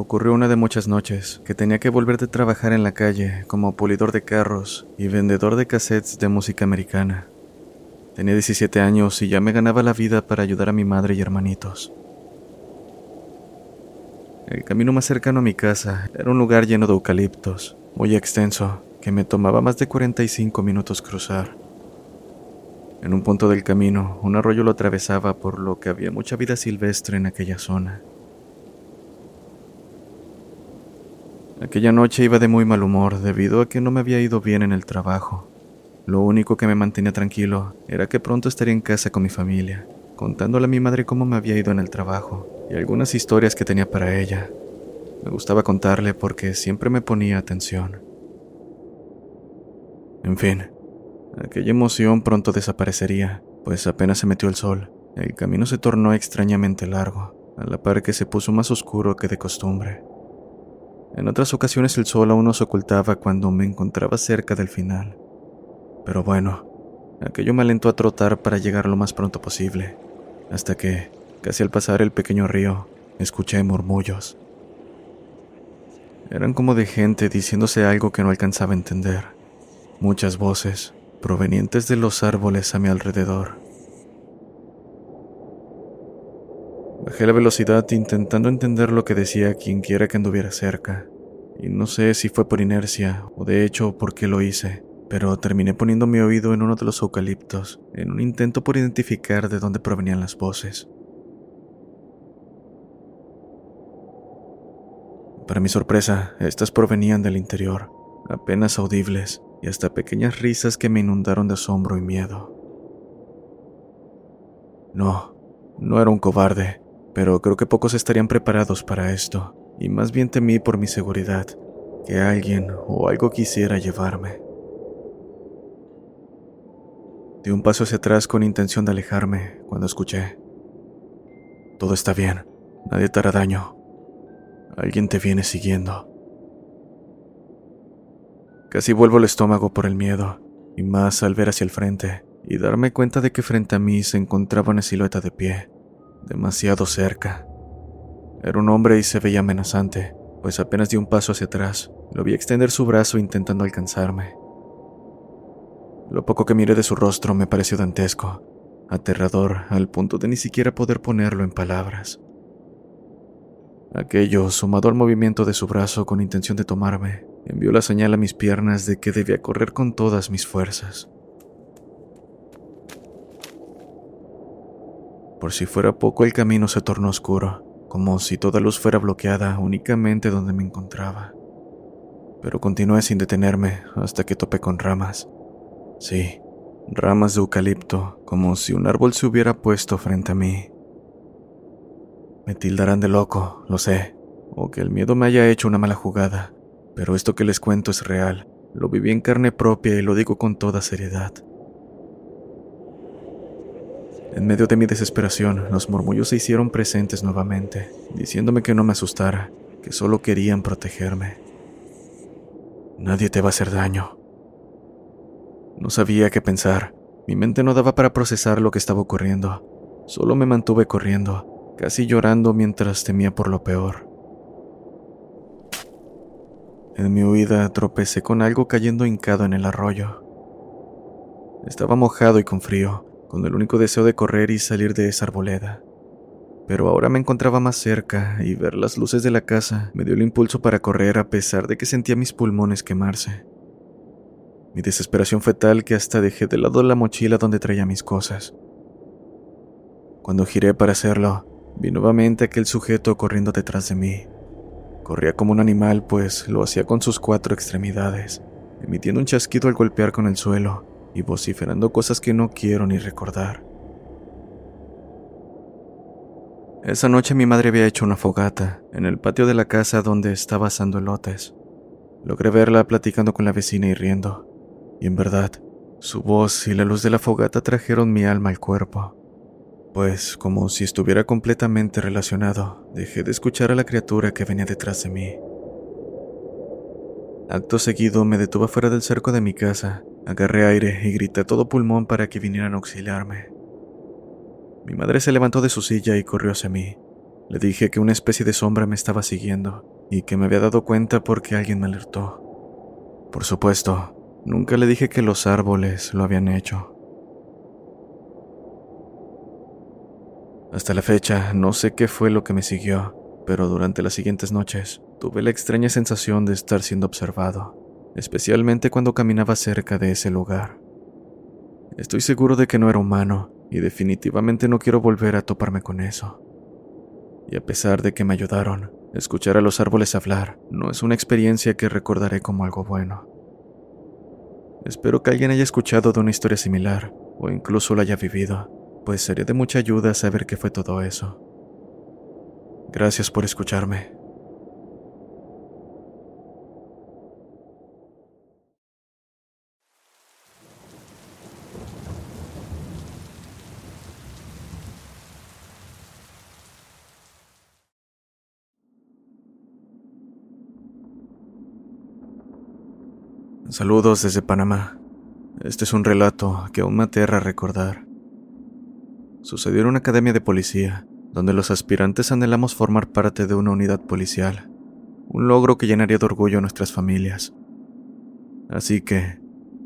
Ocurrió una de muchas noches que tenía que volver de trabajar en la calle como pulidor de carros y vendedor de cassettes de música americana. Tenía 17 años y ya me ganaba la vida para ayudar a mi madre y hermanitos. El camino más cercano a mi casa era un lugar lleno de eucaliptos, muy extenso, que me tomaba más de 45 minutos cruzar. En un punto del camino, un arroyo lo atravesaba por lo que había mucha vida silvestre en aquella zona. Aquella noche iba de muy mal humor debido a que no me había ido bien en el trabajo. Lo único que me mantenía tranquilo era que pronto estaría en casa con mi familia, contándole a mi madre cómo me había ido en el trabajo y algunas historias que tenía para ella. Me gustaba contarle porque siempre me ponía atención. En fin, aquella emoción pronto desaparecería, pues apenas se metió el sol, el camino se tornó extrañamente largo, a la par que se puso más oscuro que de costumbre. En otras ocasiones el sol aún nos ocultaba cuando me encontraba cerca del final. Pero bueno, aquello me alentó a trotar para llegar lo más pronto posible, hasta que, casi al pasar el pequeño río, escuché murmullos. Eran como de gente diciéndose algo que no alcanzaba a entender. Muchas voces, provenientes de los árboles a mi alrededor. Bajé la velocidad intentando entender lo que decía quien quiera que anduviera cerca, y no sé si fue por inercia o de hecho por qué lo hice, pero terminé poniendo mi oído en uno de los eucaliptos en un intento por identificar de dónde provenían las voces. Para mi sorpresa, estas provenían del interior, apenas audibles, y hasta pequeñas risas que me inundaron de asombro y miedo. No, no era un cobarde, pero creo que pocos estarían preparados para esto, y más bien temí por mi seguridad, que alguien o algo quisiera llevarme. Di un paso hacia atrás con intención de alejarme cuando escuché. Todo está bien, nadie te hará daño. Alguien te viene siguiendo. Casi vuelvo el estómago por el miedo, y más al ver hacia el frente y darme cuenta de que frente a mí se encontraba una silueta de pie, demasiado cerca. Era un hombre y se veía amenazante, pues apenas di un paso hacia atrás, lo vi extender su brazo intentando alcanzarme. Lo poco que miré de su rostro me pareció dantesco, aterrador al punto de ni siquiera poder ponerlo en palabras. Aquello, sumado al movimiento de su brazo con intención de tomarme, envió la señal a mis piernas de que debía correr con todas mis fuerzas. Por si fuera poco, el camino se tornó oscuro, como si toda luz fuera bloqueada únicamente donde me encontraba. Pero continué sin detenerme hasta que topé con ramas. Sí, ramas de eucalipto, como si un árbol se hubiera puesto frente a mí. Me tildarán de loco, lo sé, o que el miedo me haya hecho una mala jugada, pero esto que les cuento es real, lo viví en carne propia y lo digo con toda seriedad. En medio de mi desesperación, los murmullos se hicieron presentes nuevamente, diciéndome que no me asustara, que solo querían protegerme. Nadie te va a hacer daño. No sabía qué pensar. Mi mente no daba para procesar lo que estaba ocurriendo. Solo me mantuve corriendo, casi llorando mientras temía por lo peor. En mi huida tropecé con algo cayendo hincado en el arroyo. Estaba mojado y con frío, con el único deseo de correr y salir de esa arboleda. Pero ahora me encontraba más cerca y ver las luces de la casa me dio el impulso para correr a pesar de que sentía mis pulmones quemarse. Mi desesperación fue tal que hasta dejé de lado la mochila donde traía mis cosas. Cuando giré para hacerlo, vi nuevamente aquel sujeto corriendo detrás de mí. Corría como un animal, pues lo hacía con sus cuatro extremidades, emitiendo un chasquido al golpear con el suelo y vociferando cosas que no quiero ni recordar. Esa noche mi madre había hecho una fogata en el patio de la casa donde estaba asando elotes. Logré verla platicando con la vecina y riendo, y en verdad, su voz y la luz de la fogata trajeron mi alma al cuerpo. Pues, como si estuviera completamente relacionado, dejé de escuchar a la criatura que venía detrás de mí. Acto seguido me detuve fuera del cerco de mi casa, agarré aire y grité todo pulmón para que vinieran a auxiliarme. Mi madre se levantó de su silla y corrió hacia mí. Le dije que una especie de sombra me estaba siguiendo y que me había dado cuenta porque alguien me alertó. Por supuesto, nunca le dije que los árboles lo habían hecho. Hasta la fecha, no sé qué fue lo que me siguió, pero durante las siguientes noches tuve la extraña sensación de estar siendo observado, especialmente cuando caminaba cerca de ese lugar. Estoy seguro de que no era humano y definitivamente no quiero volver a toparme con eso. Y a pesar de que me ayudaron, escuchar a los árboles hablar no es una experiencia que recordaré como algo bueno. Espero que alguien haya escuchado de una historia similar o incluso la haya vivido pues sería de mucha ayuda saber qué fue todo eso. Gracias por escucharme. Saludos desde Panamá. Este es un relato que aún me aterra recordar sucedió en una academia de policía, donde los aspirantes anhelamos formar parte de una unidad policial, un logro que llenaría de orgullo a nuestras familias. Así que,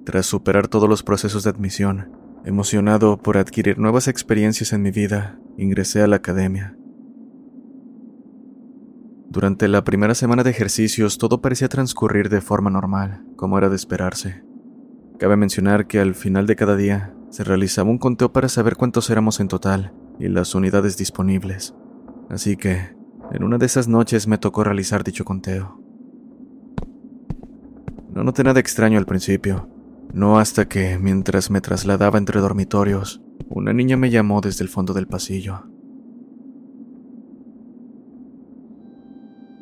tras superar todos los procesos de admisión, emocionado por adquirir nuevas experiencias en mi vida, ingresé a la academia. Durante la primera semana de ejercicios todo parecía transcurrir de forma normal, como era de esperarse. Cabe mencionar que al final de cada día se realizaba un conteo para saber cuántos éramos en total y las unidades disponibles. Así que, en una de esas noches me tocó realizar dicho conteo. No noté nada extraño al principio, no hasta que, mientras me trasladaba entre dormitorios, una niña me llamó desde el fondo del pasillo.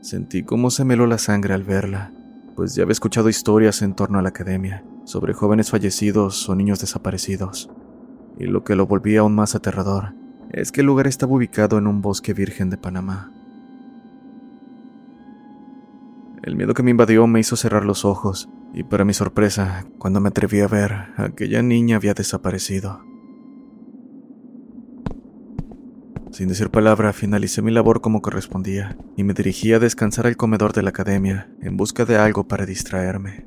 Sentí cómo se me la sangre al verla, pues ya había escuchado historias en torno a la academia, sobre jóvenes fallecidos o niños desaparecidos. Y lo que lo volvía aún más aterrador es que el lugar estaba ubicado en un bosque virgen de Panamá. El miedo que me invadió me hizo cerrar los ojos, y para mi sorpresa, cuando me atreví a ver, aquella niña había desaparecido. Sin decir palabra, finalicé mi labor como correspondía y me dirigí a descansar al comedor de la academia en busca de algo para distraerme.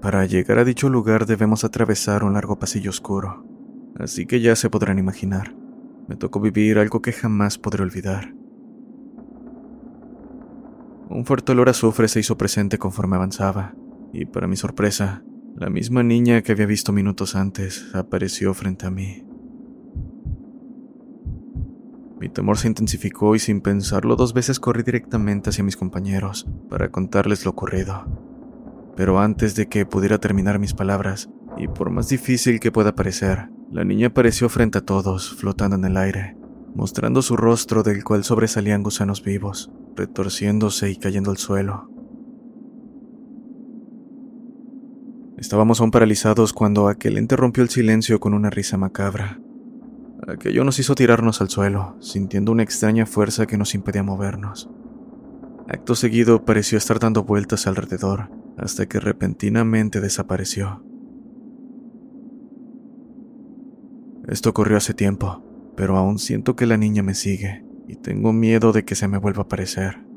Para llegar a dicho lugar debemos atravesar un largo pasillo oscuro, así que ya se podrán imaginar, me tocó vivir algo que jamás podré olvidar. Un fuerte olor a azufre se hizo presente conforme avanzaba, y para mi sorpresa, la misma niña que había visto minutos antes apareció frente a mí. Mi temor se intensificó y sin pensarlo dos veces corrí directamente hacia mis compañeros para contarles lo ocurrido. Pero antes de que pudiera terminar mis palabras, y por más difícil que pueda parecer, la niña apareció frente a todos, flotando en el aire, mostrando su rostro del cual sobresalían gusanos vivos, retorciéndose y cayendo al suelo. Estábamos aún paralizados cuando aquel ente rompió el silencio con una risa macabra. Aquello nos hizo tirarnos al suelo, sintiendo una extraña fuerza que nos impedía movernos. Acto seguido pareció estar dando vueltas alrededor, hasta que repentinamente desapareció. Esto ocurrió hace tiempo, pero aún siento que la niña me sigue y tengo miedo de que se me vuelva a aparecer.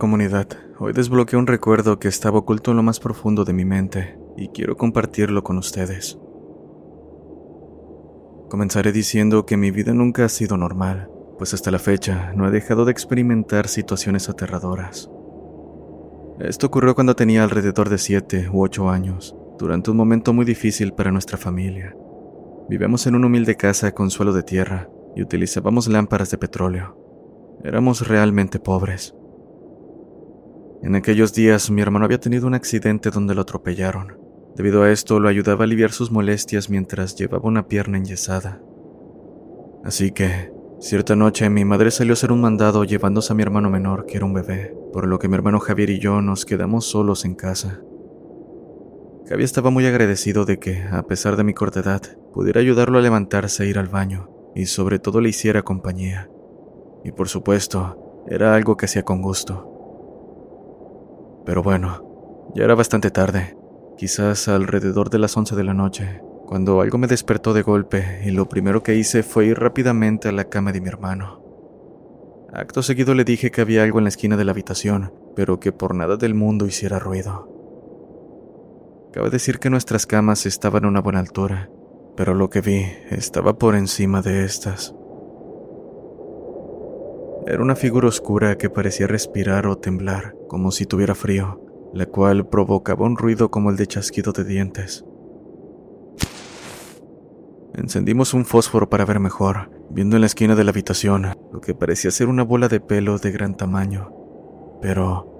Comunidad, hoy desbloqueé un recuerdo que estaba oculto en lo más profundo de mi mente y quiero compartirlo con ustedes. Comenzaré diciendo que mi vida nunca ha sido normal, pues hasta la fecha no he dejado de experimentar situaciones aterradoras. Esto ocurrió cuando tenía alrededor de 7 u 8 años, durante un momento muy difícil para nuestra familia. Vivíamos en una humilde casa con suelo de tierra y utilizábamos lámparas de petróleo. Éramos realmente pobres. En aquellos días mi hermano había tenido un accidente donde lo atropellaron. Debido a esto lo ayudaba a aliviar sus molestias mientras llevaba una pierna enyesada. Así que, cierta noche mi madre salió a hacer un mandado llevándose a mi hermano menor, que era un bebé, por lo que mi hermano Javier y yo nos quedamos solos en casa. Javier estaba muy agradecido de que, a pesar de mi corta edad, pudiera ayudarlo a levantarse e ir al baño, y sobre todo le hiciera compañía. Y por supuesto, era algo que hacía con gusto. Pero bueno, ya era bastante tarde, quizás alrededor de las 11 de la noche, cuando algo me despertó de golpe y lo primero que hice fue ir rápidamente a la cama de mi hermano. Acto seguido le dije que había algo en la esquina de la habitación, pero que por nada del mundo hiciera ruido. Cabe decir que nuestras camas estaban a una buena altura, pero lo que vi estaba por encima de estas. Era una figura oscura que parecía respirar o temblar, como si tuviera frío, la cual provocaba un ruido como el de chasquido de dientes. Encendimos un fósforo para ver mejor, viendo en la esquina de la habitación lo que parecía ser una bola de pelo de gran tamaño. Pero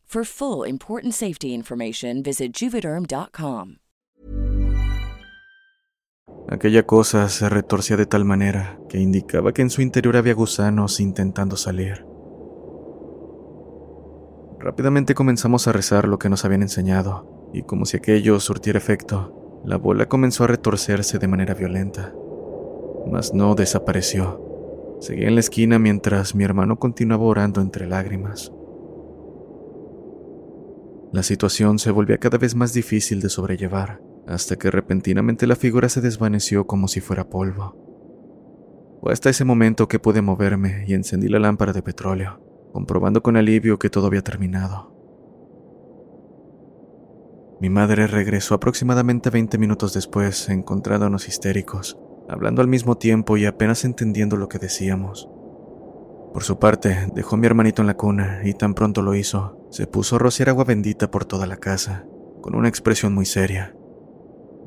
For full important safety information, visit juvederm.com. aquella cosa se retorcía de tal manera que indicaba que en su interior había gusanos intentando salir. Rápidamente comenzamos a rezar lo que nos habían enseñado, y como si aquello surtiera efecto, la bola comenzó a retorcerse de manera violenta. Mas no desapareció. Seguía en la esquina mientras mi hermano continuaba orando entre lágrimas. La situación se volvía cada vez más difícil de sobrellevar, hasta que repentinamente la figura se desvaneció como si fuera polvo. Fue hasta ese momento que pude moverme y encendí la lámpara de petróleo, comprobando con alivio que todo había terminado. Mi madre regresó aproximadamente 20 minutos después, encontrándonos histéricos, hablando al mismo tiempo y apenas entendiendo lo que decíamos. Por su parte, dejó a mi hermanito en la cuna y tan pronto lo hizo, se puso a rociar agua bendita por toda la casa, con una expresión muy seria.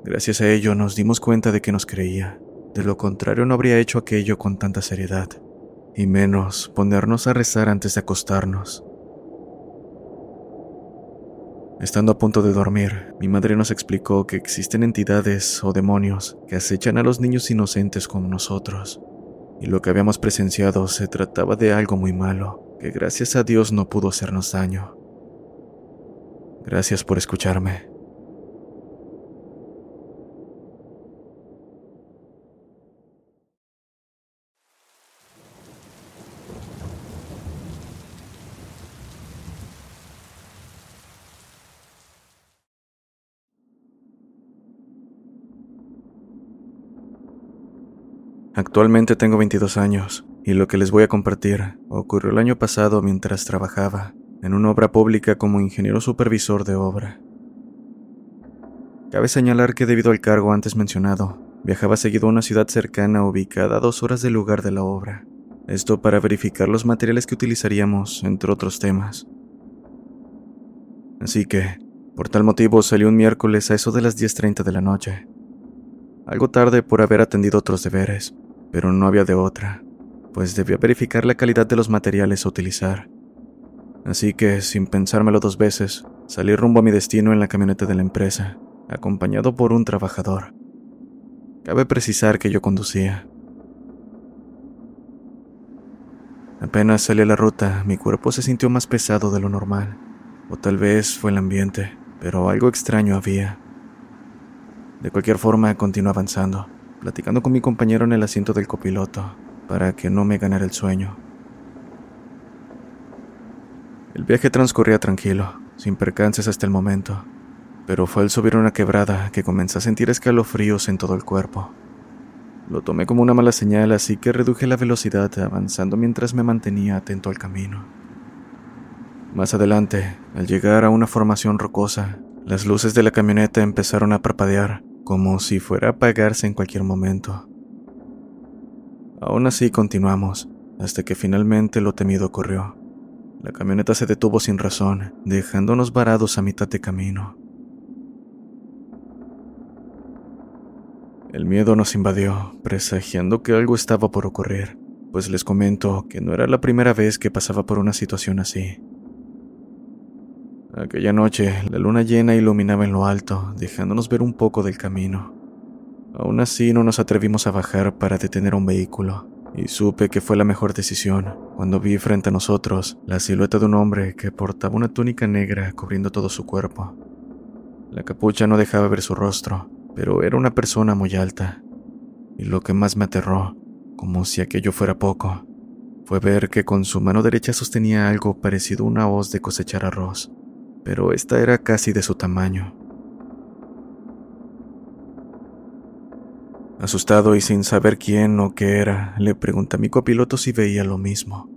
Gracias a ello nos dimos cuenta de que nos creía, de lo contrario no habría hecho aquello con tanta seriedad, y menos ponernos a rezar antes de acostarnos. Estando a punto de dormir, mi madre nos explicó que existen entidades o demonios que acechan a los niños inocentes como nosotros, y lo que habíamos presenciado se trataba de algo muy malo, que gracias a Dios no pudo hacernos daño. Gracias por escucharme. Actualmente tengo 22 años y lo que les voy a compartir ocurrió el año pasado mientras trabajaba en una obra pública como ingeniero supervisor de obra. Cabe señalar que debido al cargo antes mencionado, viajaba seguido a una ciudad cercana ubicada a dos horas del lugar de la obra. Esto para verificar los materiales que utilizaríamos, entre otros temas. Así que, por tal motivo, salí un miércoles a eso de las 10.30 de la noche. Algo tarde por haber atendido otros deberes, pero no había de otra, pues debía verificar la calidad de los materiales a utilizar. Así que, sin pensármelo dos veces, salí rumbo a mi destino en la camioneta de la empresa, acompañado por un trabajador. Cabe precisar que yo conducía. Apenas salí a la ruta, mi cuerpo se sintió más pesado de lo normal, o tal vez fue el ambiente, pero algo extraño había. De cualquier forma, continué avanzando, platicando con mi compañero en el asiento del copiloto, para que no me ganara el sueño. El viaje transcurría tranquilo, sin percances hasta el momento, pero fue al subir una quebrada que comencé a sentir escalofríos en todo el cuerpo. Lo tomé como una mala señal, así que reduje la velocidad avanzando mientras me mantenía atento al camino. Más adelante, al llegar a una formación rocosa, las luces de la camioneta empezaron a parpadear, como si fuera a apagarse en cualquier momento. Aún así continuamos, hasta que finalmente lo temido ocurrió. La camioneta se detuvo sin razón, dejándonos varados a mitad de camino. El miedo nos invadió, presagiando que algo estaba por ocurrir, pues les comento que no era la primera vez que pasaba por una situación así. Aquella noche, la luna llena iluminaba en lo alto, dejándonos ver un poco del camino. Aún así, no nos atrevimos a bajar para detener un vehículo, y supe que fue la mejor decisión cuando vi frente a nosotros la silueta de un hombre que portaba una túnica negra cubriendo todo su cuerpo. La capucha no dejaba ver su rostro, pero era una persona muy alta. Y lo que más me aterró, como si aquello fuera poco, fue ver que con su mano derecha sostenía algo parecido a una hoz de cosechar arroz, pero esta era casi de su tamaño. Asustado y sin saber quién o qué era, le pregunté a mi copiloto si veía lo mismo.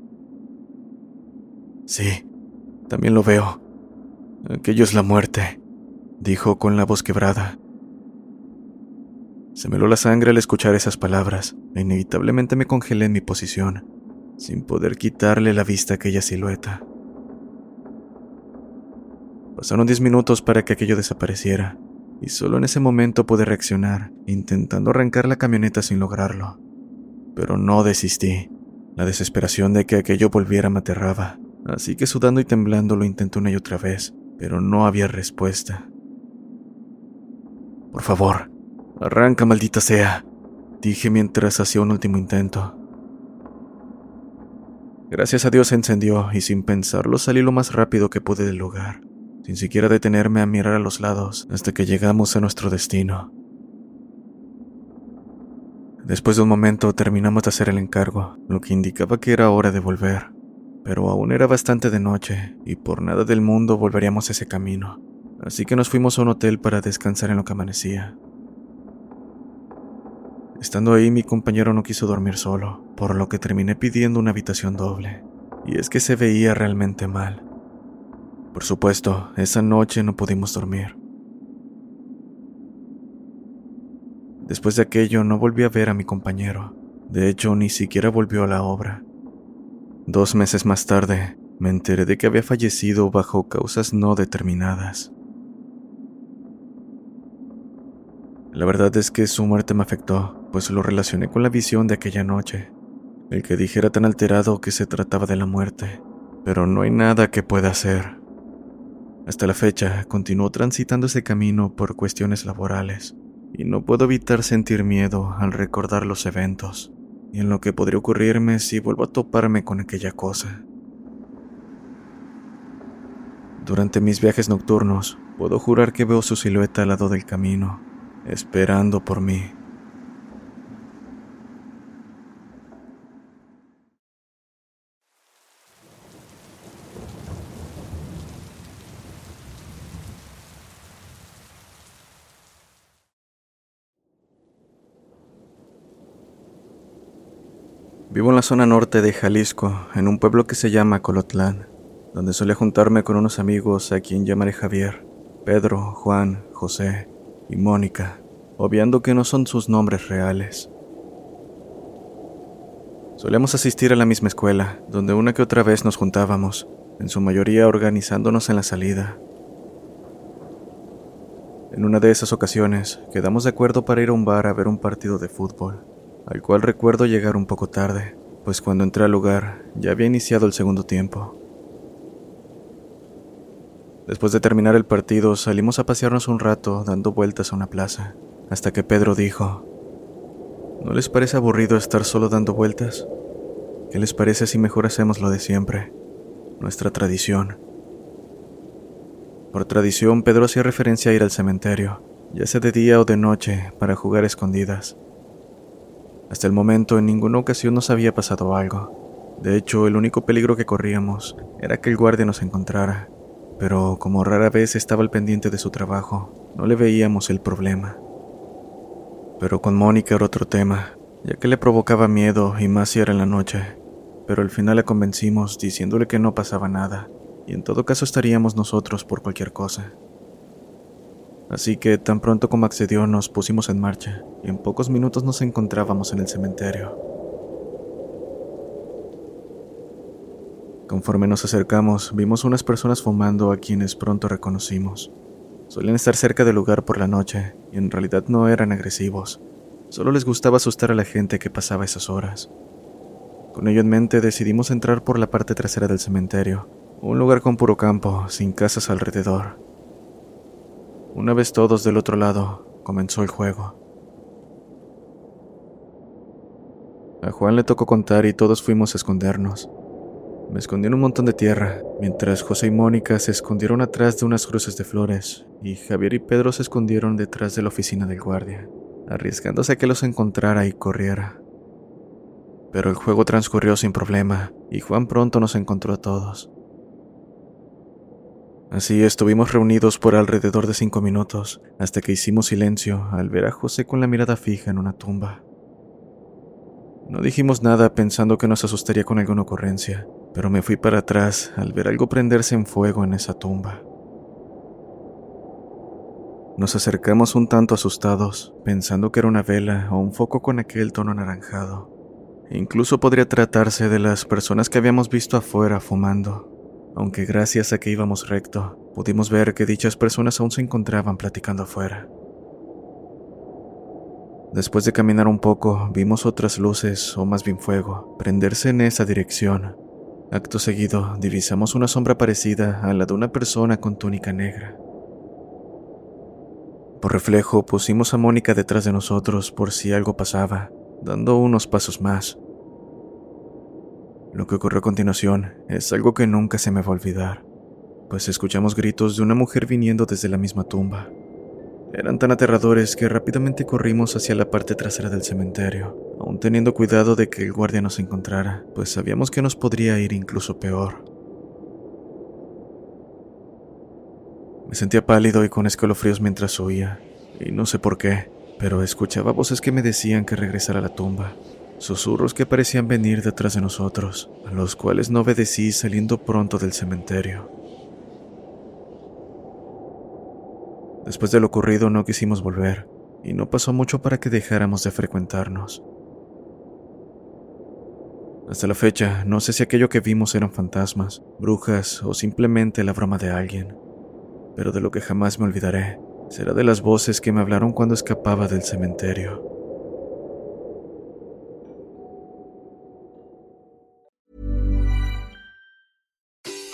Sí, también lo veo. Aquello es la muerte, dijo con la voz quebrada. Se me heló la sangre al escuchar esas palabras e inevitablemente me congelé en mi posición, sin poder quitarle la vista a aquella silueta. Pasaron diez minutos para que aquello desapareciera, y solo en ese momento pude reaccionar, intentando arrancar la camioneta sin lograrlo. Pero no desistí. La desesperación de que aquello volviera me aterraba, así que sudando y temblando lo intenté una y otra vez, pero no había respuesta. Por favor, Arranca, maldita sea, dije mientras hacía un último intento. Gracias a Dios se encendió y sin pensarlo salí lo más rápido que pude del lugar, sin siquiera detenerme a mirar a los lados hasta que llegamos a nuestro destino. Después de un momento terminamos de hacer el encargo, lo que indicaba que era hora de volver, pero aún era bastante de noche y por nada del mundo volveríamos ese camino, así que nos fuimos a un hotel para descansar en lo que amanecía. Estando ahí mi compañero no quiso dormir solo, por lo que terminé pidiendo una habitación doble. Y es que se veía realmente mal. Por supuesto, esa noche no pudimos dormir. Después de aquello no volví a ver a mi compañero. De hecho, ni siquiera volvió a la obra. Dos meses más tarde, me enteré de que había fallecido bajo causas no determinadas. La verdad es que su muerte me afectó, pues lo relacioné con la visión de aquella noche. El que dijera tan alterado que se trataba de la muerte, pero no hay nada que pueda hacer. Hasta la fecha, continúo transitando ese camino por cuestiones laborales, y no puedo evitar sentir miedo al recordar los eventos, y en lo que podría ocurrirme si vuelvo a toparme con aquella cosa. Durante mis viajes nocturnos, puedo jurar que veo su silueta al lado del camino, esperando por mí. Vivo en la zona norte de Jalisco, en un pueblo que se llama Colotlán, donde solía juntarme con unos amigos a quien llamaré Javier, Pedro, Juan, José y Mónica, obviando que no son sus nombres reales. Solemos asistir a la misma escuela, donde una que otra vez nos juntábamos, en su mayoría organizándonos en la salida. En una de esas ocasiones, quedamos de acuerdo para ir a un bar a ver un partido de fútbol, al cual recuerdo llegar un poco tarde, pues cuando entré al lugar ya había iniciado el segundo tiempo. Después de terminar el partido, salimos a pasearnos un rato dando vueltas a una plaza, hasta que Pedro dijo, ¿No les parece aburrido estar solo dando vueltas? ¿Qué les parece si mejor hacemos lo de siempre? Nuestra tradición. Por tradición, Pedro hacía referencia a ir al cementerio, ya sea de día o de noche, para jugar escondidas. Hasta el momento, en ninguna ocasión nos había pasado algo. De hecho, el único peligro que corríamos era que el guardia nos encontrara pero como rara vez estaba al pendiente de su trabajo, no le veíamos el problema. Pero con Mónica era otro tema, ya que le provocaba miedo y más si era en la noche, pero al final la convencimos diciéndole que no pasaba nada, y en todo caso estaríamos nosotros por cualquier cosa. Así que tan pronto como accedió nos pusimos en marcha, y en pocos minutos nos encontrábamos en el cementerio. Conforme nos acercamos, vimos unas personas fumando a quienes pronto reconocimos. Solían estar cerca del lugar por la noche y en realidad no eran agresivos. Solo les gustaba asustar a la gente que pasaba esas horas. Con ello en mente decidimos entrar por la parte trasera del cementerio, un lugar con puro campo, sin casas alrededor. Una vez todos del otro lado, comenzó el juego. A Juan le tocó contar y todos fuimos a escondernos. Me escondí en un montón de tierra, mientras José y Mónica se escondieron atrás de unas cruces de flores, y Javier y Pedro se escondieron detrás de la oficina del guardia, arriesgándose a que los encontrara y corriera. Pero el juego transcurrió sin problema, y Juan pronto nos encontró a todos. Así estuvimos reunidos por alrededor de cinco minutos, hasta que hicimos silencio al ver a José con la mirada fija en una tumba. No dijimos nada pensando que nos asustaría con alguna ocurrencia, pero me fui para atrás al ver algo prenderse en fuego en esa tumba. Nos acercamos un tanto asustados, pensando que era una vela o un foco con aquel tono anaranjado. incluso podría tratarse de las personas que habíamos visto afuera fumando, aunque gracias a que íbamos recto, pudimos ver que dichas personas aún se encontraban platicando afuera. Después de caminar un poco, vimos otras luces, o más bien fuego, prenderse en esa dirección, Acto seguido, divisamos una sombra parecida a la de una persona con túnica negra. Por reflejo, pusimos a Mónica detrás de nosotros por si algo pasaba, dando unos pasos más. Lo que ocurrió a continuación es algo que nunca se me va a olvidar, pues escuchamos gritos de una mujer viniendo desde la misma tumba. Eran tan aterradores que rápidamente corrimos hacia la parte trasera del cementerio, aún teniendo cuidado de que el guardia nos encontrara, pues sabíamos que nos podría ir incluso peor. Me sentía pálido y con escalofríos mientras oía, y no sé por qué, pero escuchaba voces que me decían que regresara a la tumba, susurros que parecían venir detrás de nosotros, a los cuales no obedecí saliendo pronto del cementerio. Después de lo ocurrido no quisimos volver, y no pasó mucho para que dejáramos de frecuentarnos. Hasta la fecha, no sé si aquello que vimos eran fantasmas, brujas o simplemente la broma de alguien, pero de lo que jamás me olvidaré será de las voces que me hablaron cuando escapaba del cementerio.